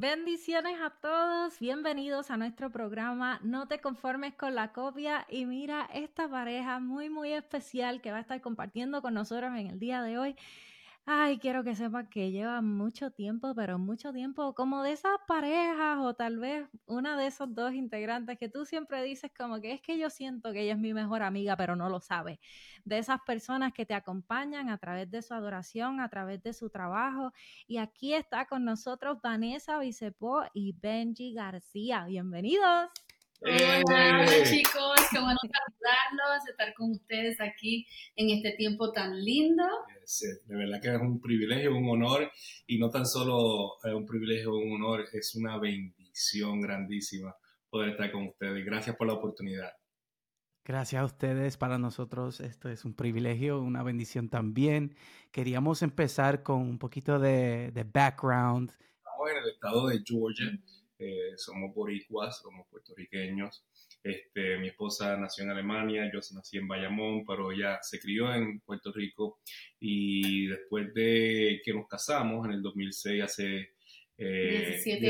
Bendiciones a todos, bienvenidos a nuestro programa No te conformes con la copia. Y mira esta pareja muy muy especial que va a estar compartiendo con nosotros en el día de hoy Ay, quiero que sepa que lleva mucho tiempo, pero mucho tiempo, como de esas parejas o tal vez una de esos dos integrantes que tú siempre dices como que es que yo siento que ella es mi mejor amiga, pero no lo sabe. De esas personas que te acompañan a través de su adoración, a través de su trabajo. Y aquí está con nosotros Vanessa Bicepo y Benji García. Bienvenidos. Hola, chicos, qué bueno saludarlos, estar con ustedes aquí en este tiempo tan lindo. De verdad que es un privilegio, un honor, y no tan solo un privilegio, un honor, es una bendición grandísima poder estar con ustedes. Gracias por la oportunidad. Gracias a ustedes, para nosotros esto es un privilegio, una bendición también. Queríamos empezar con un poquito de, de background. Estamos en el estado de Georgia. Eh, somos boricuas, somos puertorriqueños. Este, mi esposa nació en Alemania, yo nací en Bayamón, pero ella se crió en Puerto Rico y después de que nos casamos en el 2006, hace 17,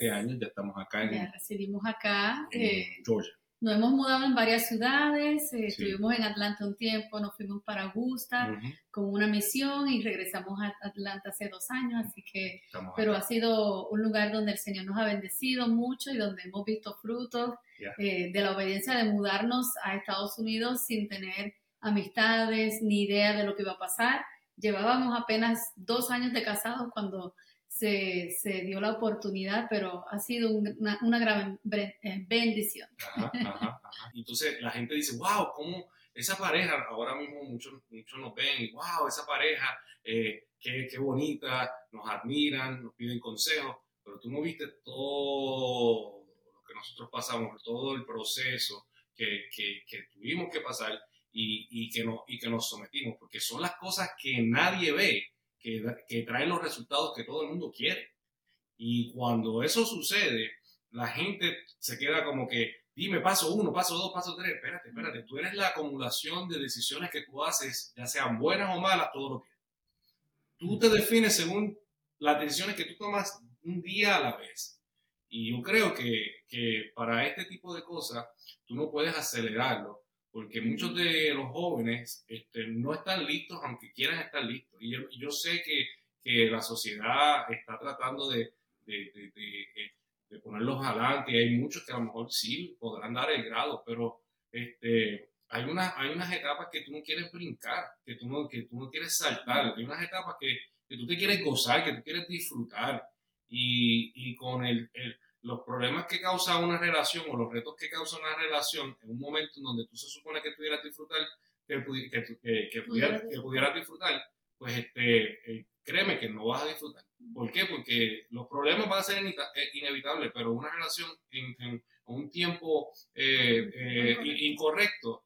eh, años. ya estamos acá en, ya residimos acá, en eh, Georgia. Nos hemos mudado en varias ciudades, eh, estuvimos en Atlanta un tiempo, nos fuimos para Augusta con una misión y regresamos a Atlanta hace dos años, así que, pero ha sido un lugar donde el Señor nos ha bendecido mucho y donde hemos visto frutos eh, de la obediencia de mudarnos a Estados Unidos sin tener amistades ni idea de lo que iba a pasar. Llevábamos apenas dos años de casados cuando se, se, dio la oportunidad, pero ha sido una, una gran eh, bendición. Ajá, ajá, Entonces la gente dice, wow, ¿cómo esa pareja, ahora mismo muchos, muchos nos ven y wow, esa pareja, eh, qué, qué, bonita, nos admiran, nos piden consejos, pero tú no viste todo lo que nosotros pasamos, todo el proceso que, que, que tuvimos que pasar y, y, que no, y que nos sometimos, porque son las cosas que nadie ve que, traen los resultados que todo el mundo quiere. Y cuando eso sucede, la gente se queda como que, dime paso uno, paso dos, paso tres, espérate, espérate, tú eres la acumulación de decisiones que tú haces, ya sean buenas o malas, todos los días. Tú te defines según las decisiones que tú tomas un día a la vez. Y yo creo que, que para este tipo de cosas, tú no puedes acelerarlo porque muchos de los jóvenes este, no están listos, aunque quieran estar listos. Y yo, sé que, que, la sociedad está tratando de, de, de, de, ponerlos adelante. Hay muchos que a lo mejor sí podrán dar el grado, pero este, hay, una, hay unas etapas que tú no quieres brincar, que tú no, que tú no quieres saltar. Hay unas etapas que, que tú te quieres gozar, que tú quieres disfrutar. Y, y con el, el los problemas que causa una relación o los retos que causa una relación en un momento en donde tú se supone que pudieras disfrutar, que, que, que, pudieras, disfrutar, pues este, eh, créeme que no vas a disfrutar. ¿Por qué? Porque los problemas van a ser eh, inevitables, pero una relación en, un tiempo eh, incorrecto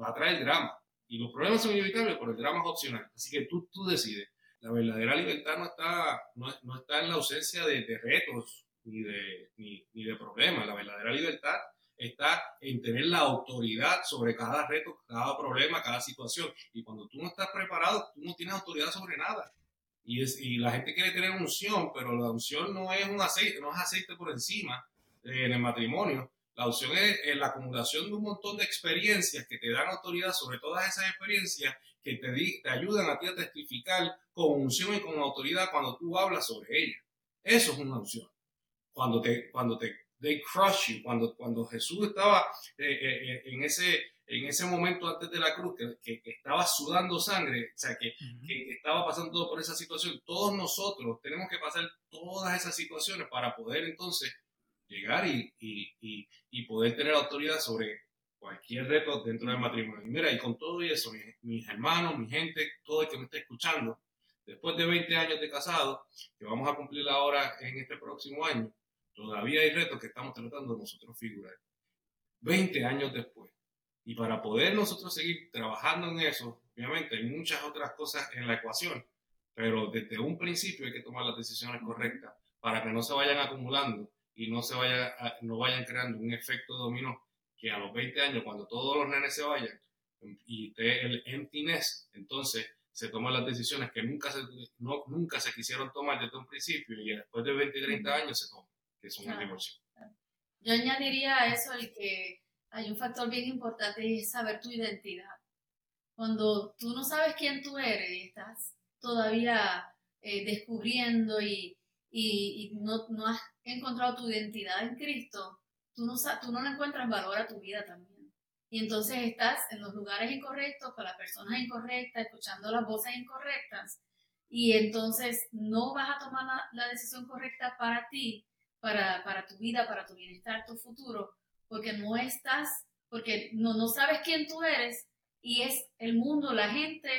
va a traer drama. Y los problemas son inevitables, pero el drama es opcional. Así que tú, tú decides. La verdadera libertad no está, no, no está en la ausencia de, de retos ni de, ni, ni de problemas. La verdadera libertad está en tener la autoridad sobre cada reto, cada problema, cada situación. Y cuando tú no estás preparado, tú no tienes autoridad sobre nada. Y, es, y la gente quiere tener unción, pero la unción no es un aceite, no es aceite por encima eh, en el matrimonio. La unción es, la acumulación de un montón de experiencias que te dan autoridad sobre todas esas experiencias que te, te ayudan a ti a testificar con unción y con autoridad cuando tú hablas sobre ellas. Eso es una unción cuando te, cuando te, they crush you, cuando, cuando Jesús estaba eh, eh, eh, en, ese, en ese momento antes de la cruz, que, que, estaba sudando sangre, o sea, que, que, estaba pasando todo por esa situación, todos nosotros tenemos que pasar todas esas situaciones para poder entonces llegar y, y, y, poder tener autoridad sobre cualquier reto dentro del matrimonio. Y mira, y con todo eso, mis, mis hermanos, mi gente, todo el que me está escuchando, después de 20 años de casado, que vamos a cumplir ahora en este próximo año, todavía hay retos que estamos tratando nosotros figurar. 20 años después. Y para poder nosotros seguir trabajando en eso, obviamente hay muchas otras cosas en la ecuación, pero desde un principio hay que tomar las decisiones correctas para que no se vayan acumulando y no se vaya no vayan creando un efecto dominó que a los 20 años, cuando todos los nenes se vayan y esté el emptiness, entonces se toman las decisiones que nunca se, no, nunca se quisieron tomar desde un principio y después de 20 y 30 años se toman, es una divorcio. Yo añadiría a eso el que hay un factor bien importante y es saber tu identidad. Cuando tú no sabes quién tú eres y estás todavía eh, descubriendo y, y, no, no, has encontrado tu identidad en Cristo, tú no, tú no le encuentras valor a tu vida también. Y entonces estás en los lugares incorrectos, con las personas incorrectas, escuchando las voces incorrectas. Y entonces no vas a tomar la, la decisión correcta para ti, para, para tu vida, para tu bienestar, tu futuro, porque no estás, porque no, no sabes quién tú eres y es el mundo, la gente,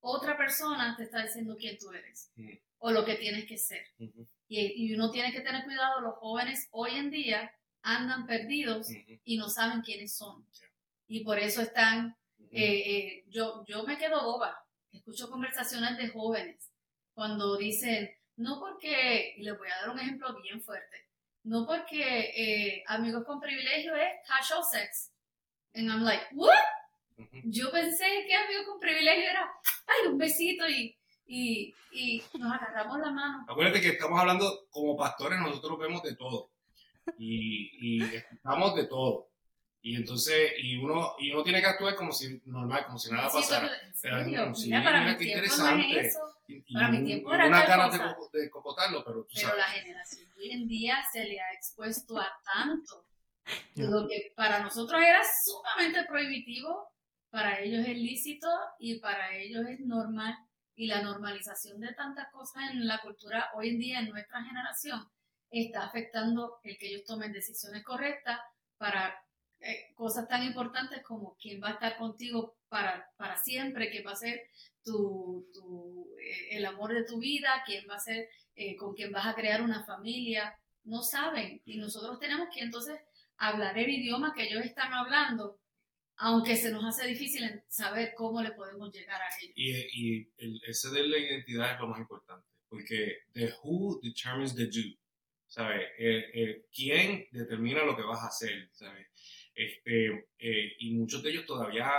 otra persona te está diciendo quién tú eres o lo que tienes que ser. y, y, uno tiene que tener cuidado, los jóvenes hoy en día andan perdidos y no saben quiénes son. Y por eso están, eh, eh, yo, yo me quedo boba, escucho conversaciones de jóvenes cuando dicen, no porque, y les voy a dar un ejemplo bien fuerte, no porque eh, amigos con privilegio es casual sex. And I'm like, what? Yo pensé que amigos con privilegio era, ay, un besito y, y, y nos agarramos la mano. Acuérdate que estamos hablando como pastores, nosotros vemos de todo. Y, y escuchamos de todo. Y entonces, y uno, y uno tiene que actuar como si normal, como si nada pasara. Pero, mira, sí, para mira qué interesante. eso. Para mi tiempo era una ganas de, de, cocotarlo, pero tú Pero la generación hoy en día se le ha expuesto a tanto. Lo que para nosotros era sumamente prohibitivo, para ellos es lícito y para ellos es normal. Y la normalización de tantas cosas en la cultura hoy en día, en nuestra generación, está afectando el que ellos tomen decisiones correctas para eh, cosas tan importantes como quién va a estar contigo para, para siempre, quién va a ser tu, tu eh, el amor de tu vida, quién va a ser eh, con quién vas a crear una familia. No saben. Y nosotros tenemos que entonces hablar el idioma que ellos están hablando, aunque se nos hace difícil saber cómo le podemos llegar a ellos. Y, y el, ese de la identidad es lo más importante, porque the who determines the do. ¿Sabes? ¿Quién determina lo que vas a hacer? ¿Sabes? Este, eh, y muchos de ellos todavía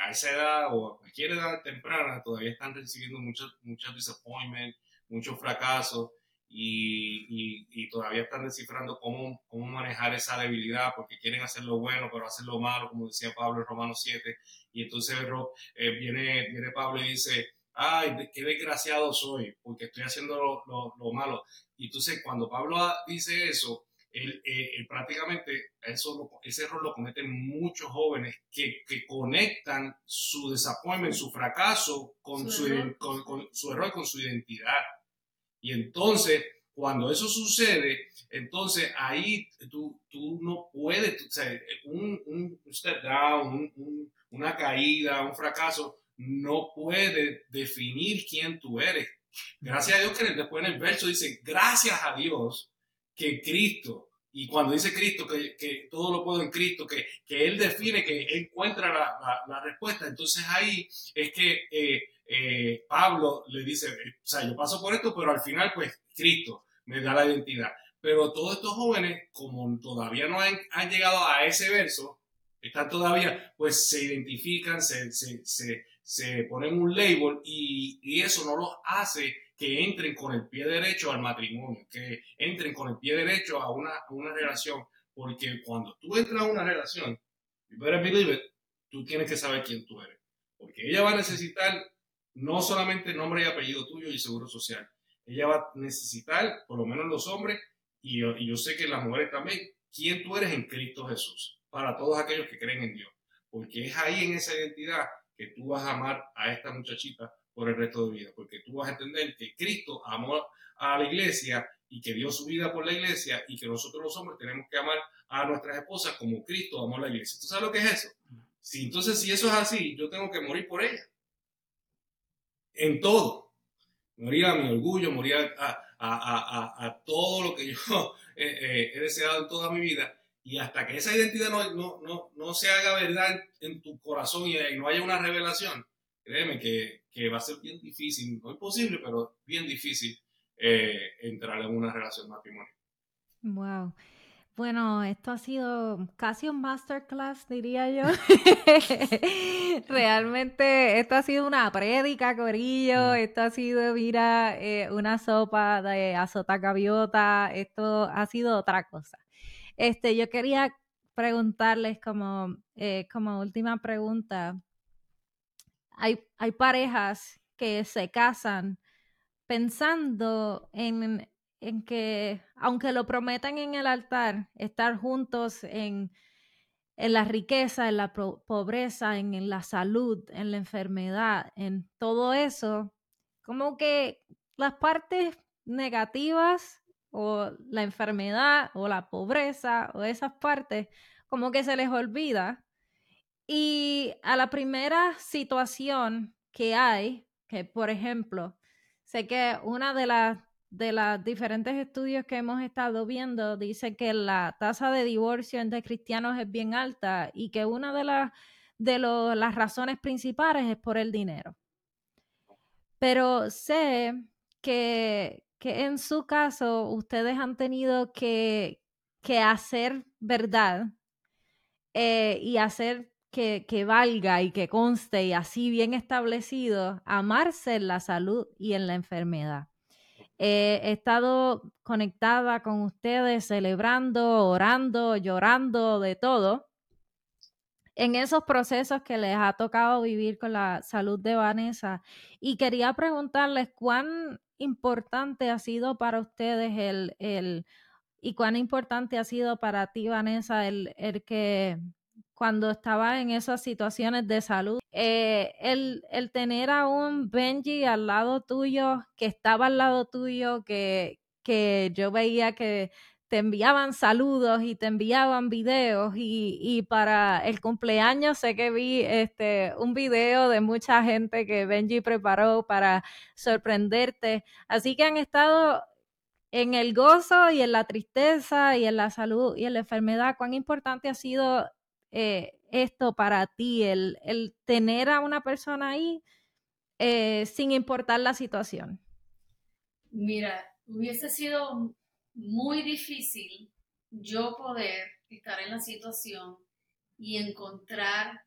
a esa edad o a cualquier edad temprana todavía están recibiendo muchos muchos disappointment, muchos fracasos y, y, todavía están descifrando cómo, cómo manejar esa debilidad porque quieren hacer lo bueno pero hacer lo malo, como decía Pablo en Romanos 7. Y entonces eh, viene, viene Pablo y dice, ay, qué desgraciado soy porque estoy haciendo lo, lo, lo malo. Y entonces cuando Pablo dice eso, él, eh, prácticamente eso, ese error lo cometen muchos jóvenes que, que conectan su desappointment, su fracaso con su, error. Con, su error, con su identidad. Y entonces, cuando eso sucede, entonces ahí tú, tú no puedes, o sea, un, un step down, un, una caída, un fracaso, no puede definir quién tú eres. Gracias a Dios que después en el verso dice, gracias a Dios que Cristo, y cuando dice Cristo que, que todo lo puedo en Cristo, que, que Él define, que encuentra la, la, respuesta, entonces ahí es que eh, eh, Pablo le dice, o sea, yo paso por esto, pero al final pues Cristo me da la identidad. Pero todos estos jóvenes, como todavía no han, han llegado a ese verso, están todavía, pues se identifican, se, se, se, se ponen un label y, y eso no los hace que entren con el pie derecho al matrimonio, que entren con el pie derecho a una, una relación, porque cuando tú entras a una relación, you better believe it, tú tienes que saber quién tú eres, porque ella va a necesitar no solamente nombre y apellido tuyo y seguro social, ella va a necesitar, por lo menos los hombres, y yo, y yo sé que las mujeres también, quién tú eres en Cristo Jesús, para todos aquellos que creen en Dios, porque es ahí en esa identidad que tú vas a amar a esta muchachita por el resto de vida, porque tú vas a entender que Cristo amó a la iglesia y que dio su vida por la iglesia y que nosotros los hombres tenemos que amar a nuestras esposas como Cristo amó a la iglesia. ¿Tú sabes lo que es eso? Si entonces si eso es así, yo tengo que morir por ella. En todo. moría a mi orgullo, moría a, todo lo que yo eh, eh, he deseado en toda mi vida. Y hasta que esa identidad no, no, no, no se haga verdad en, tu corazón y, no haya una revelación, créeme que, que, va a ser bien difícil, no imposible, pero bien difícil eh, entrar en una relación matrimonial. Wow. Bueno, esto ha sido casi un masterclass, diría yo. Realmente, esto ha sido una prédica, Corillo. Esto ha sido, mira, eh, una sopa de azota gaviota. Esto ha sido otra cosa. Este, yo quería preguntarles como, eh, como última pregunta. Hay, hay parejas que se casan pensando en en que, aunque lo prometan en el altar, estar juntos en, en la riqueza, en la pobreza, en, la salud, en la enfermedad, en todo eso, como que las partes negativas o la enfermedad o la pobreza o esas partes, como que se les olvida. Y a la primera situación que hay, que por ejemplo, sé que una de las de los diferentes estudios que hemos estado viendo, dice que la tasa de divorcio entre cristianos es bien alta y que una de, las de las razones principales es por el dinero. Pero sé que, en su caso ustedes han tenido que, hacer verdad eh, y hacer que, valga y que conste y así bien establecido, amarse en la salud y en la enfermedad. Eh, he estado conectada con ustedes, celebrando, orando, llorando, de todo. En esos procesos que les ha tocado vivir con la salud de Vanessa. Y quería preguntarles cuán importante ha sido para ustedes el, el y cuán importante ha sido para ti, Vanessa, el, el que cuando estaba en esas situaciones de salud. Eh, el, tener a un Benji al lado tuyo, que estaba al lado tuyo, que, que yo veía que te enviaban saludos y te enviaban videos y, para el cumpleaños sé que vi este un video de mucha gente que Benji preparó para sorprenderte. Así que han estado en el gozo y en la tristeza y en la salud y en la enfermedad. Cuán importante ha sido eh, esto para ti, el, tener a una persona ahí eh, sin importar la situación? Mira, hubiese sido muy difícil yo poder estar en la situación y encontrar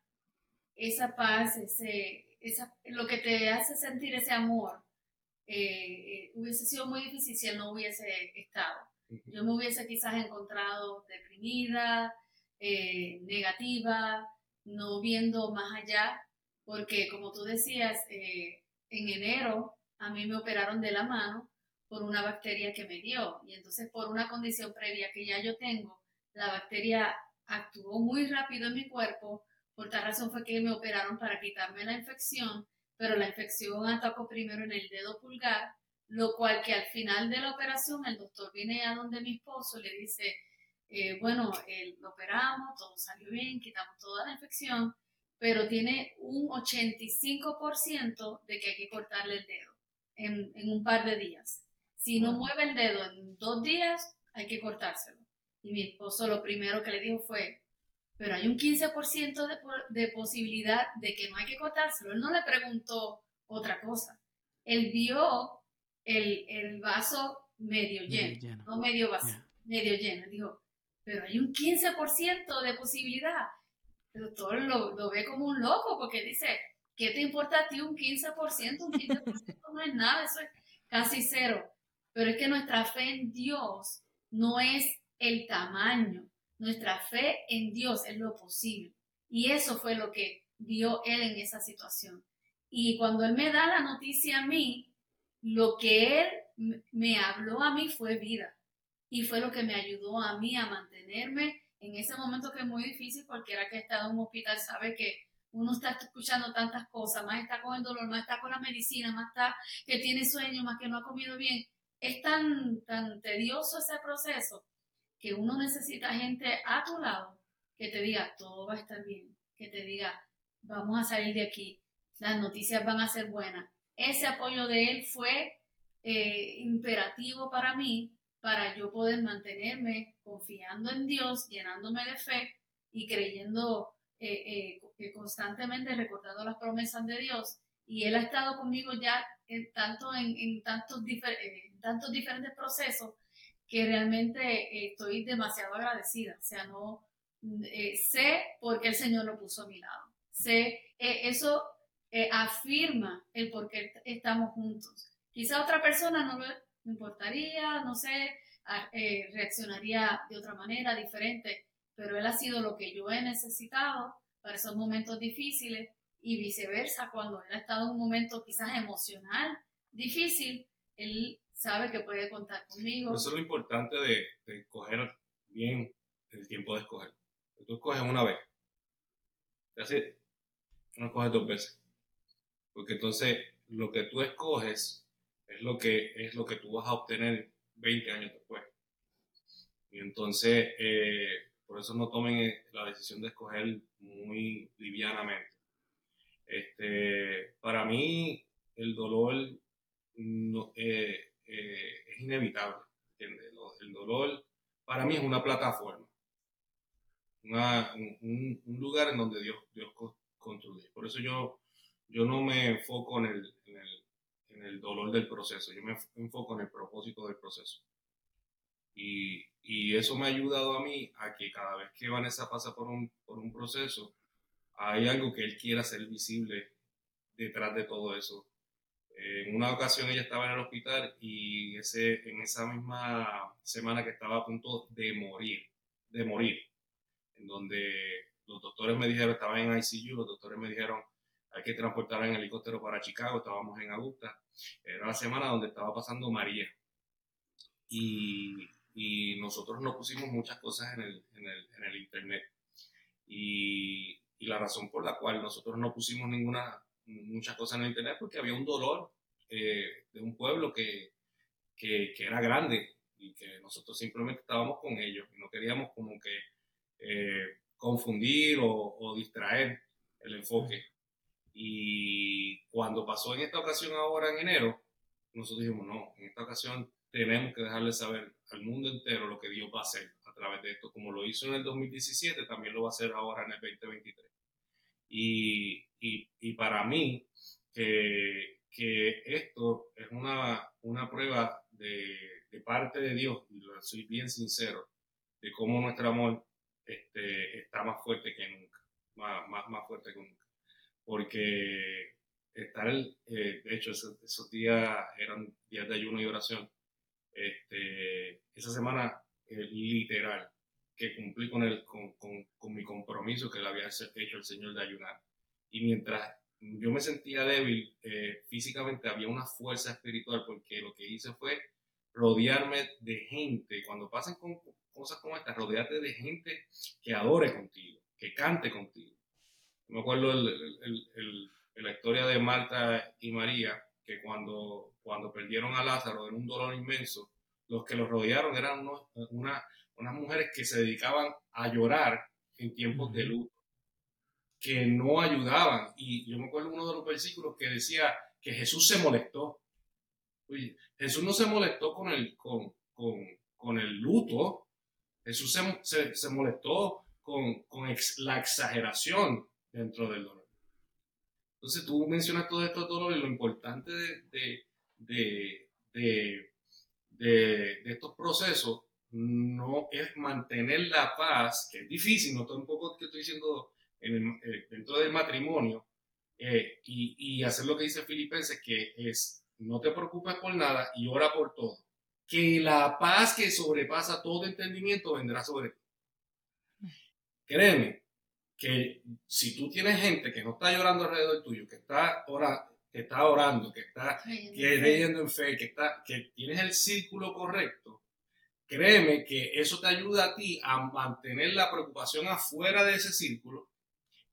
esa paz, ese, esa, lo que te hace sentir ese amor. Eh, hubiese sido muy difícil si él no hubiese estado. Yo me hubiese quizás encontrado deprimida, eh, negativa, no viendo más allá, porque como tú decías, eh, en enero a mí me operaron de la mano por una bacteria que me dio y entonces por una condición previa que ya yo tengo, la bacteria actuó muy rápido en mi cuerpo, por tal razón fue que me operaron para quitarme la infección, pero la infección atacó primero en el dedo pulgar, lo cual que al final de la operación el doctor viene a donde mi esposo le dice, eh, bueno, lo operamos, todo salió bien, quitamos toda la infección, pero tiene un 85% de que hay que cortarle el dedo en, un par de días. Si no mueve el dedo en dos días, hay que cortárselo. Y mi esposo lo primero que le dijo fue, pero hay un 15% de, de posibilidad de que no hay que cortárselo. Él no le preguntó otra cosa. Él vio el, vaso medio lleno, no medio vacío, medio lleno. Dijo, pero hay un 15% de posibilidad. El doctor lo, lo, ve como un loco porque dice, ¿qué te importa a ti un 15%? Un 15% no es nada, eso es casi cero. Pero es que nuestra fe en Dios no es el tamaño, nuestra fe en Dios es lo posible. Y eso fue lo que vio él en esa situación. Y cuando él me da la noticia a mí, lo que él me habló a mí fue vida y fue lo que me ayudó a mí a mantenerme en ese momento que es muy difícil, cualquiera que ha estado en un hospital sabe que uno está escuchando tantas cosas, más está con el dolor, más está con la medicina, más está que tiene sueño, más que no ha comido bien. Es tan, tan tedioso ese proceso que uno necesita gente a tu lado que te diga, todo va a estar bien, que te diga, vamos a salir de aquí, las noticias van a ser buenas. Ese apoyo de él fue eh, imperativo para mí para yo poder mantenerme confiando en Dios, llenándome de fe y creyendo eh, eh, constantemente, recordando las promesas de Dios. Y Él ha estado conmigo ya en, tanto en, tantos, tantos diferentes procesos que realmente estoy demasiado agradecida. O sea, no sé por qué el Señor lo puso a mi lado. Sé, eso afirma el por qué estamos juntos. Quizá otra persona no lo, me importaría, no sé, eh, reaccionaría de otra manera, diferente, pero él ha sido lo que yo he necesitado para esos momentos difíciles y viceversa, cuando él ha estado en un momento quizás emocional difícil, él sabe que puede contar conmigo. Eso es lo importante de, de escoger bien el tiempo de escoger. Tú escoges una vez, así, no escoges dos veces, porque entonces lo que tú escoges es lo que, es lo que tú vas a obtener 20 años después. Y entonces, eh, por eso no tomen eh, la decisión de escoger muy livianamente. Este, para mí, el dolor no, eh, es inevitable. El dolor para mí es una plataforma, un, lugar en donde Dios, Dios construye. Por eso yo, yo no me enfoco en el, en el dolor del proceso, yo me enfoco en el propósito del proceso. Y, y, eso me ha ayudado a mí a que cada vez que Vanessa pasa por un, por un proceso, hay algo que él quiera hacer visible detrás de todo eso. En una ocasión ella estaba en el hospital y ese, en esa misma semana que estaba a punto de morir, de morir, en donde los doctores me dijeron, estaba en ICU, los doctores me dijeron, hay que transportar en helicóptero para Chicago, estábamos en Augusta, era la semana donde estaba pasando María. Y, y nosotros no pusimos muchas cosas en el, en el, en el internet. Y, y, la razón por la cual nosotros no pusimos ninguna, muchas cosas en el internet, porque había un dolor eh, de un pueblo que, que, que, era grande y que nosotros simplemente estábamos con ellos y no queríamos como que eh, confundir o, o distraer el enfoque. Y cuando pasó en esta ocasión ahora en enero, nosotros dijimos, no, en esta ocasión tenemos que dejarle saber al mundo entero lo que Dios va a hacer a través de esto, como lo hizo en el 2017, también lo va a hacer ahora en el 2023. Y, y, y para mí, que, que, esto es una, una prueba de, de, parte de Dios, y soy bien sincero, de cómo nuestro amor este, está más fuerte que nunca, más, más, más fuerte que nunca porque estar, eh, de hecho, esos, días eran días de ayuno y oración. Este, esa semana, eh, literal, que cumplí con, el, con, con, con, mi compromiso que le había hecho el Señor de ayunar. Y mientras yo me sentía débil eh, físicamente, había una fuerza espiritual porque lo que hice fue rodearme de gente. Cuando pasen con cosas como estas, rodearte de gente que adore contigo, que cante contigo me acuerdo el, la historia de Marta y María, que cuando, cuando perdieron a Lázaro en un dolor inmenso, los que los rodearon eran unos, una, unas mujeres que se dedicaban a llorar en tiempos de luto, que no ayudaban. Y yo me acuerdo uno de los versículos que decía que Jesús se molestó. Oye, Jesús no se molestó con el, con, con, con el luto, Jesús se, se, se molestó con, con la exageración dentro del dolor. Entonces tú mencionas todos estos dolores, lo importante de, de, de, estos procesos no es mantener la paz, que es difícil, no tampoco que estoy diciendo en eh, dentro del matrimonio, eh, y, y, hacer lo que dice Filipenses, que es no te preocupes por nada y ora por todo. Que la paz que sobrepasa todo entendimiento vendrá sobre ti. Créeme, que si tú tienes gente que no está llorando alrededor tuyo, que está, ora, que está orando, que está creyendo en fe, que, está, que tienes el círculo correcto, créeme que eso te ayuda a ti a mantener la preocupación afuera de ese círculo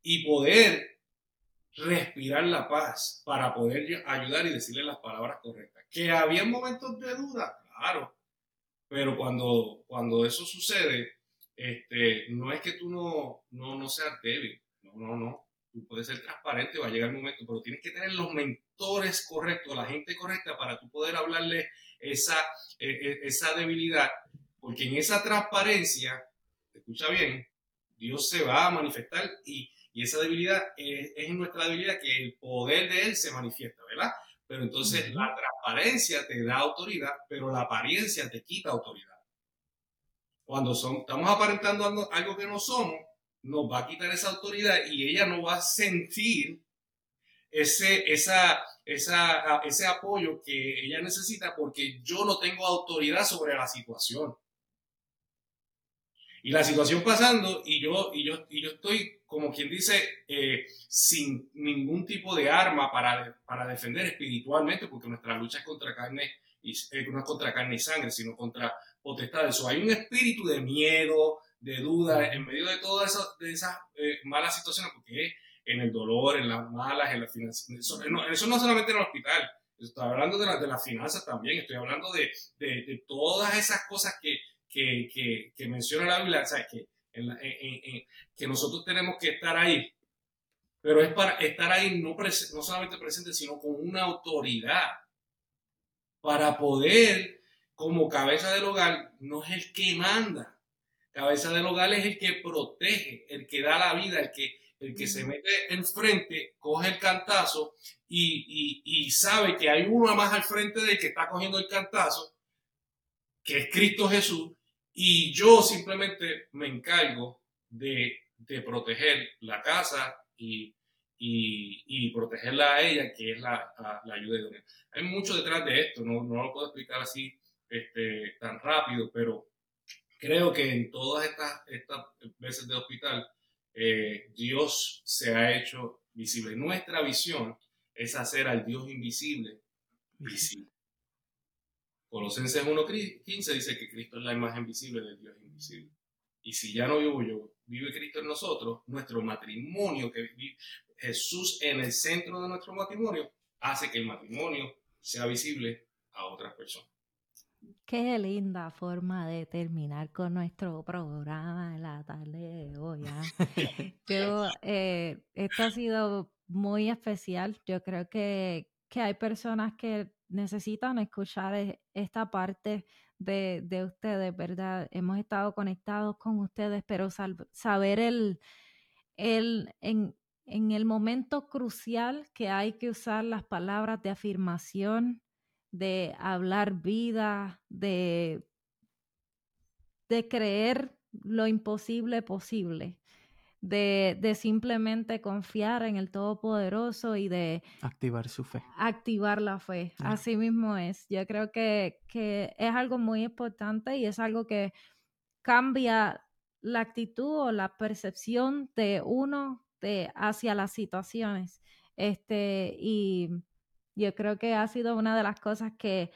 y poder respirar la paz para poder ayudar y decirle las palabras correctas. Que había momentos de duda, claro, pero cuando, cuando eso sucede, este, no es que tú no, no, no seas débil, no, no, no. tú puedes ser transparente, va a llegar el momento, pero tienes que tener los mentores correctos, la gente correcta para tú poder hablarle esa, e, e, esa debilidad, porque en esa transparencia, escucha bien, Dios se va a manifestar y, y esa debilidad es, es, en nuestra debilidad que el poder de Él se manifiesta, ¿verdad? Pero entonces la transparencia te da autoridad, pero la apariencia te quita autoridad. Cuando son, estamos aparentando algo, que no somos, nos va a quitar esa autoridad y ella no va a sentir ese, esa, esa, ese apoyo que ella necesita porque yo no tengo autoridad sobre la situación. Y la situación pasando y yo, y yo, y yo estoy, como quien dice, eh, sin ningún tipo de arma para, para defender espiritualmente, porque nuestra lucha es contra carne y eh, no es contra carne y sangre, sino contra potestades. O hay un espíritu de miedo, de duda, en medio de todas esas, de eh, malas situaciones, porque en el dolor, en las malas, en las finanzas, eso no, eso solamente en el hospital, estoy hablando de, de las finanzas también, estoy hablando de, de, todas esas cosas que, que, que, que, menciona la Biblia, que, que nosotros tenemos que estar ahí, pero es para estar ahí no, no solamente presente, sino con una autoridad para poder, como cabeza del hogar, no es el que manda, Cabeza del hogar es el que protege, el que da la vida, el que, el que se mete enfrente, coge el cantazo y, y, y sabe que hay uno más al frente del que está cogiendo el cantazo, que es Cristo Jesús, y yo simplemente me encargo de, de proteger la casa y, y, y, protegerla a ella, que es la, la, ayuda de Dios. Hay mucho detrás de esto, no, no lo puedo explicar así este, tan rápido, pero creo que en todas estas, estas veces de hospital, eh, Dios se ha hecho visible. Nuestra visión es hacer al Dios invisible visible. Colosenses 1.15 dice que Cristo es la imagen visible del Dios invisible. Y si ya no vivo yo, vive Cristo en nosotros, nuestro matrimonio, que Jesús en el centro de nuestro matrimonio, hace que el matrimonio sea visible a otras personas. Qué linda forma de terminar con nuestro programa en la tarde de hoy. ¿ah? Yo, eh, esto ha sido muy especial. Yo creo que, que, hay personas que necesitan escuchar e, esta parte de, de, ustedes, ¿verdad? Hemos estado conectados con ustedes, pero saber el, el en, en el momento crucial que hay que usar las palabras de afirmación, de hablar vida, de, de creer lo imposible posible, de, de, simplemente confiar en el Todopoderoso y de activar su fe. Activar la fe, así mismo es. Yo creo que, que es algo muy importante y es algo que cambia la actitud o la percepción de uno de, hacia las situaciones. Este, y yo creo que ha sido una de las cosas que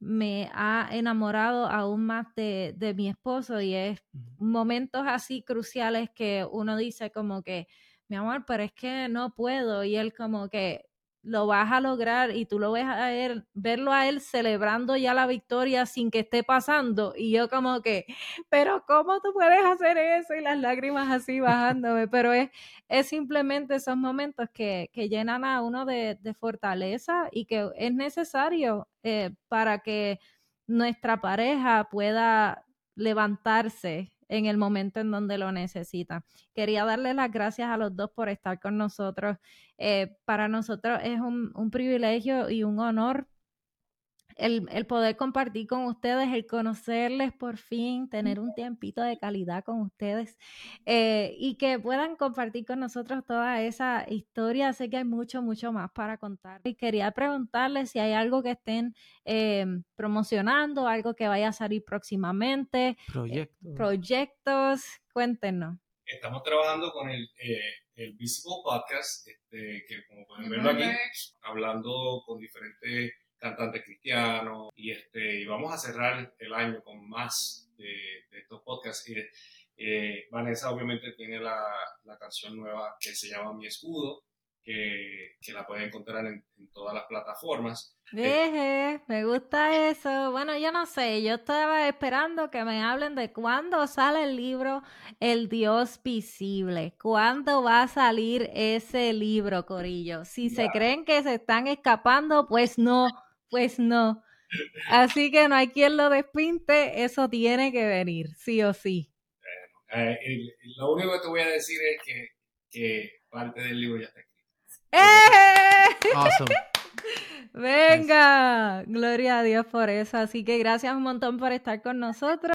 me ha enamorado aún más de, de mi esposo y es momentos así cruciales que uno dice como que, mi amor, pero es que no puedo y él como que, lo vas a lograr y tú lo ves a él, verlo a él celebrando ya la victoria sin que esté pasando y yo como que, pero ¿cómo tú puedes hacer eso? Y las lágrimas así bajándome, pero es, es simplemente esos momentos que, que llenan a uno de, de, fortaleza y que es necesario eh, para que nuestra pareja pueda levantarse en el momento en donde lo necesita. Quería darle las gracias a los dos por estar con nosotros. Eh, para nosotros es un, un privilegio y un honor el, poder compartir con ustedes, el conocerles por fin, tener un tiempito de calidad con ustedes eh, y que puedan compartir con nosotros toda esa historia. Sé que hay mucho, mucho más para contar. Y quería preguntarles si hay algo que estén eh, promocionando, algo que vaya a salir próximamente. Eh, proyectos. proyectos, cuéntenos. Estamos trabajando con el, el Visible Podcast, este, que como pueden verlo aquí, hablando con diferentes cantante cristiano y, este, y vamos a cerrar el año con más de, estos podcasts. Y, eh, Vanessa obviamente tiene la, la, canción nueva que se llama Mi Escudo, que, que la pueden encontrar en, todas las plataformas. Deje, me gusta eso. Bueno, yo no sé, yo estaba esperando que me hablen de cuándo sale el libro El Dios Visible. ¿Cuándo va a salir ese libro, Corillo? Si se creen que se están escapando, pues no, pues no. Así que no hay quien lo despinte, eso tiene que venir, sí o sí. Bueno, eh, lo único que te voy a decir es que, que parte del libro ya está escrito. ¡Eh! Awesome. Venga, gloria a Dios por eso. Así que gracias un montón por estar con nosotros.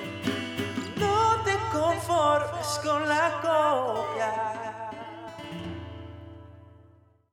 con la copia.